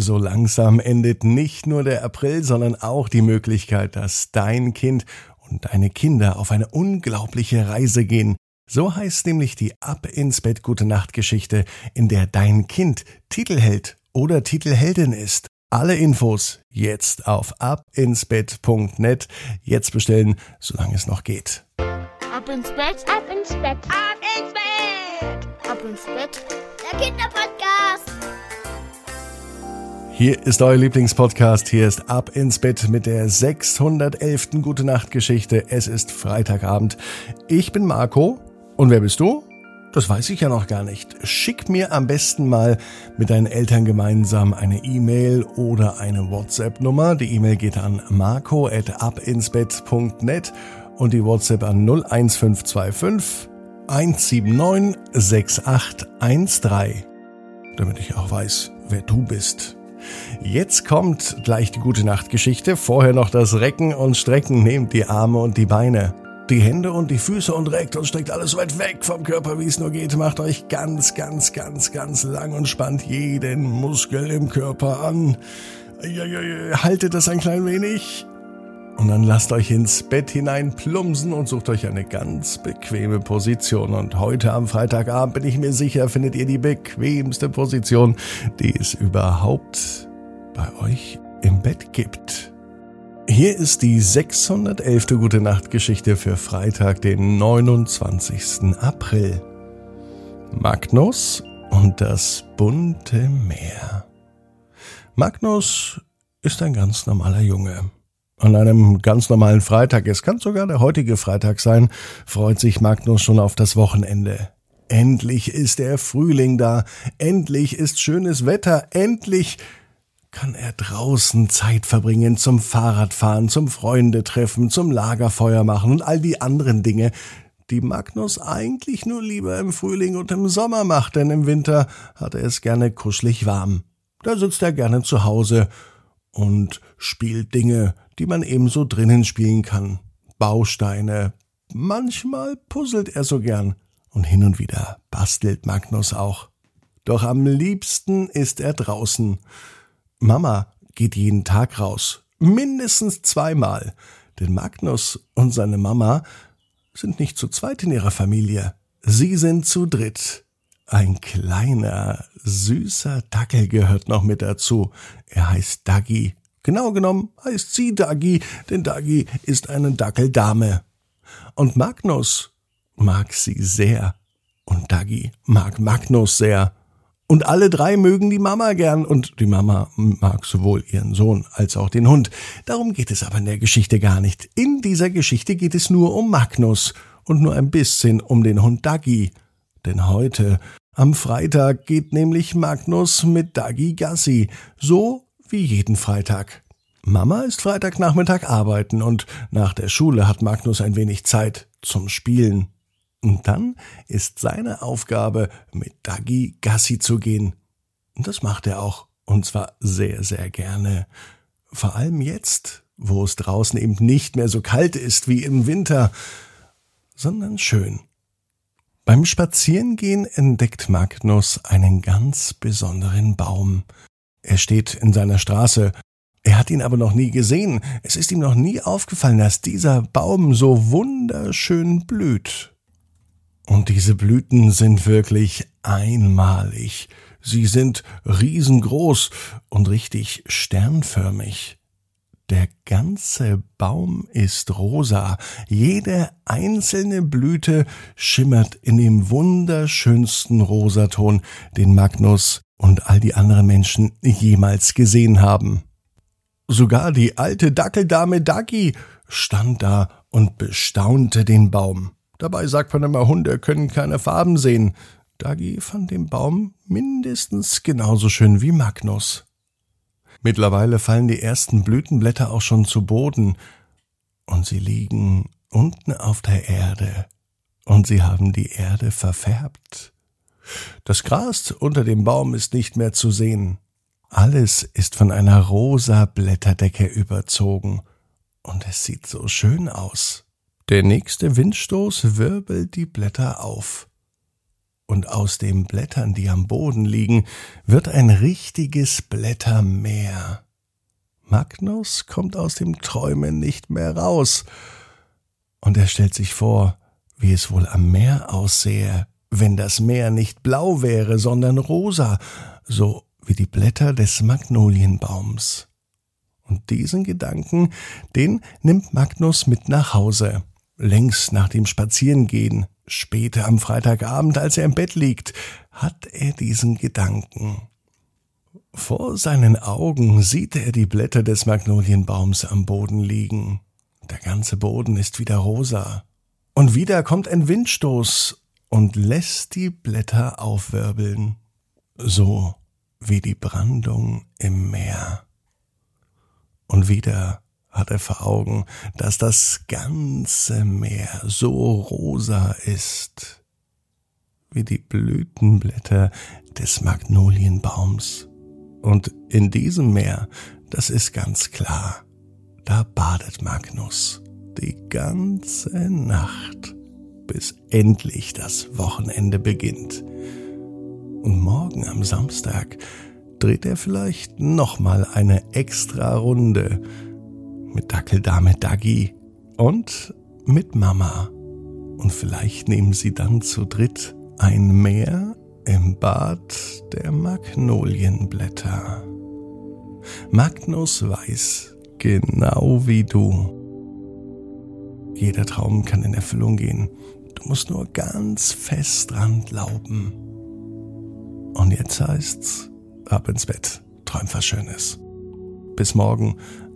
So langsam endet nicht nur der April, sondern auch die Möglichkeit, dass dein Kind und deine Kinder auf eine unglaubliche Reise gehen. So heißt nämlich die Ab ins Bett Gute Nacht Geschichte, in der dein Kind Titelheld oder Titelheldin ist. Alle Infos jetzt auf abinsbett.net. Jetzt bestellen, solange es noch geht. Ab ins Bett, ab ins Bett, ab ins Bett, ab ins Bett. Der Kinderpodcast. Hier ist euer Lieblingspodcast. Hier ist Ab ins Bett mit der 611. Gute Nacht Geschichte. Es ist Freitagabend. Ich bin Marco und wer bist du? Das weiß ich ja noch gar nicht. Schick mir am besten mal mit deinen Eltern gemeinsam eine E-Mail oder eine WhatsApp-Nummer. Die E-Mail geht an marco.abinsbett.net und die WhatsApp an 01525 179 6813. Damit ich auch weiß, wer du bist. Jetzt kommt gleich die gute Nachtgeschichte. Vorher noch das Recken und Strecken. Nehmt die Arme und die Beine die Hände und die Füße und reckt und streckt alles so weit weg vom Körper, wie es nur geht. Macht euch ganz, ganz, ganz, ganz lang und spannt jeden Muskel im Körper an. Haltet das ein klein wenig. Und dann lasst euch ins Bett hinein plumsen und sucht euch eine ganz bequeme Position. Und heute am Freitagabend bin ich mir sicher, findet ihr die bequemste Position, die es überhaupt bei euch im Bett gibt. Hier ist die 611. Gute Nacht Geschichte für Freitag, den 29. April. Magnus und das bunte Meer. Magnus ist ein ganz normaler Junge. An einem ganz normalen Freitag, es kann sogar der heutige Freitag sein, freut sich Magnus schon auf das Wochenende. Endlich ist der Frühling da, endlich ist schönes Wetter, endlich kann er draußen Zeit verbringen zum Fahrradfahren, zum Freundetreffen, zum Lagerfeuer machen und all die anderen Dinge, die Magnus eigentlich nur lieber im Frühling und im Sommer macht, denn im Winter hat er es gerne kuschelig warm. Da sitzt er gerne zu Hause und spielt Dinge, die man ebenso drinnen spielen kann. Bausteine. Manchmal puzzelt er so gern. Und hin und wieder bastelt Magnus auch. Doch am liebsten ist er draußen. Mama geht jeden Tag raus. Mindestens zweimal. Denn Magnus und seine Mama sind nicht zu zweit in ihrer Familie. Sie sind zu dritt. Ein kleiner, süßer Dackel gehört noch mit dazu. Er heißt Dagi. Genau genommen heißt sie Dagi, denn Dagi ist eine Dackeldame. Und Magnus mag sie sehr. Und Dagi mag Magnus sehr. Und alle drei mögen die Mama gern und die Mama mag sowohl ihren Sohn als auch den Hund. Darum geht es aber in der Geschichte gar nicht. In dieser Geschichte geht es nur um Magnus und nur ein bisschen um den Hund Dagi. Denn heute, am Freitag, geht nämlich Magnus mit Dagi Gassi, so wie jeden Freitag. Mama ist Freitagnachmittag arbeiten und nach der Schule hat Magnus ein wenig Zeit zum Spielen. Und dann ist seine Aufgabe, mit Dagi Gassi zu gehen. Und das macht er auch. Und zwar sehr, sehr gerne. Vor allem jetzt, wo es draußen eben nicht mehr so kalt ist wie im Winter, sondern schön. Beim Spazierengehen entdeckt Magnus einen ganz besonderen Baum. Er steht in seiner Straße. Er hat ihn aber noch nie gesehen. Es ist ihm noch nie aufgefallen, dass dieser Baum so wunderschön blüht. Und diese Blüten sind wirklich einmalig. Sie sind riesengroß und richtig sternförmig. Der ganze Baum ist rosa, jede einzelne Blüte schimmert in dem wunderschönsten Rosaton, den Magnus und all die anderen Menschen jemals gesehen haben. Sogar die alte Dackeldame Dagi stand da und bestaunte den Baum. Dabei sagt man immer, Hunde können keine Farben sehen. Dagi fand den Baum mindestens genauso schön wie Magnus. Mittlerweile fallen die ersten Blütenblätter auch schon zu Boden, und sie liegen unten auf der Erde, und sie haben die Erde verfärbt. Das Gras unter dem Baum ist nicht mehr zu sehen. Alles ist von einer rosa Blätterdecke überzogen, und es sieht so schön aus. Der nächste Windstoß wirbelt die Blätter auf. und aus den Blättern, die am Boden liegen, wird ein richtiges Blättermeer. Magnus kommt aus dem Träumen nicht mehr raus, und er stellt sich vor, wie es wohl am Meer aussähe, wenn das Meer nicht blau wäre, sondern rosa, so wie die Blätter des Magnolienbaums. Und diesen Gedanken, den nimmt Magnus mit nach Hause, längs nach dem Spazierengehen, später am Freitagabend, als er im Bett liegt, hat er diesen Gedanken. Vor seinen Augen sieht er die Blätter des Magnolienbaums am Boden liegen. Der ganze Boden ist wieder rosa. Und wieder kommt ein Windstoß und lässt die Blätter aufwirbeln. So wie die Brandung im Meer. Und wieder hat er vor Augen, dass das ganze Meer so rosa ist, wie die Blütenblätter des Magnolienbaums. Und in diesem Meer, das ist ganz klar, da badet Magnus die ganze Nacht, bis endlich das Wochenende beginnt. Und morgen am Samstag dreht er vielleicht nochmal eine extra Runde mit Dackeldame Daggy und mit Mama. Und vielleicht nehmen sie dann zu dritt ein Meer im Bad der Magnolienblätter. Magnus weiß, genau wie du. Jeder Traum kann in Erfüllung gehen. Du musst nur ganz fest dran glauben. Und jetzt heißt's, ab ins Bett, träum was Schönes. Bis morgen,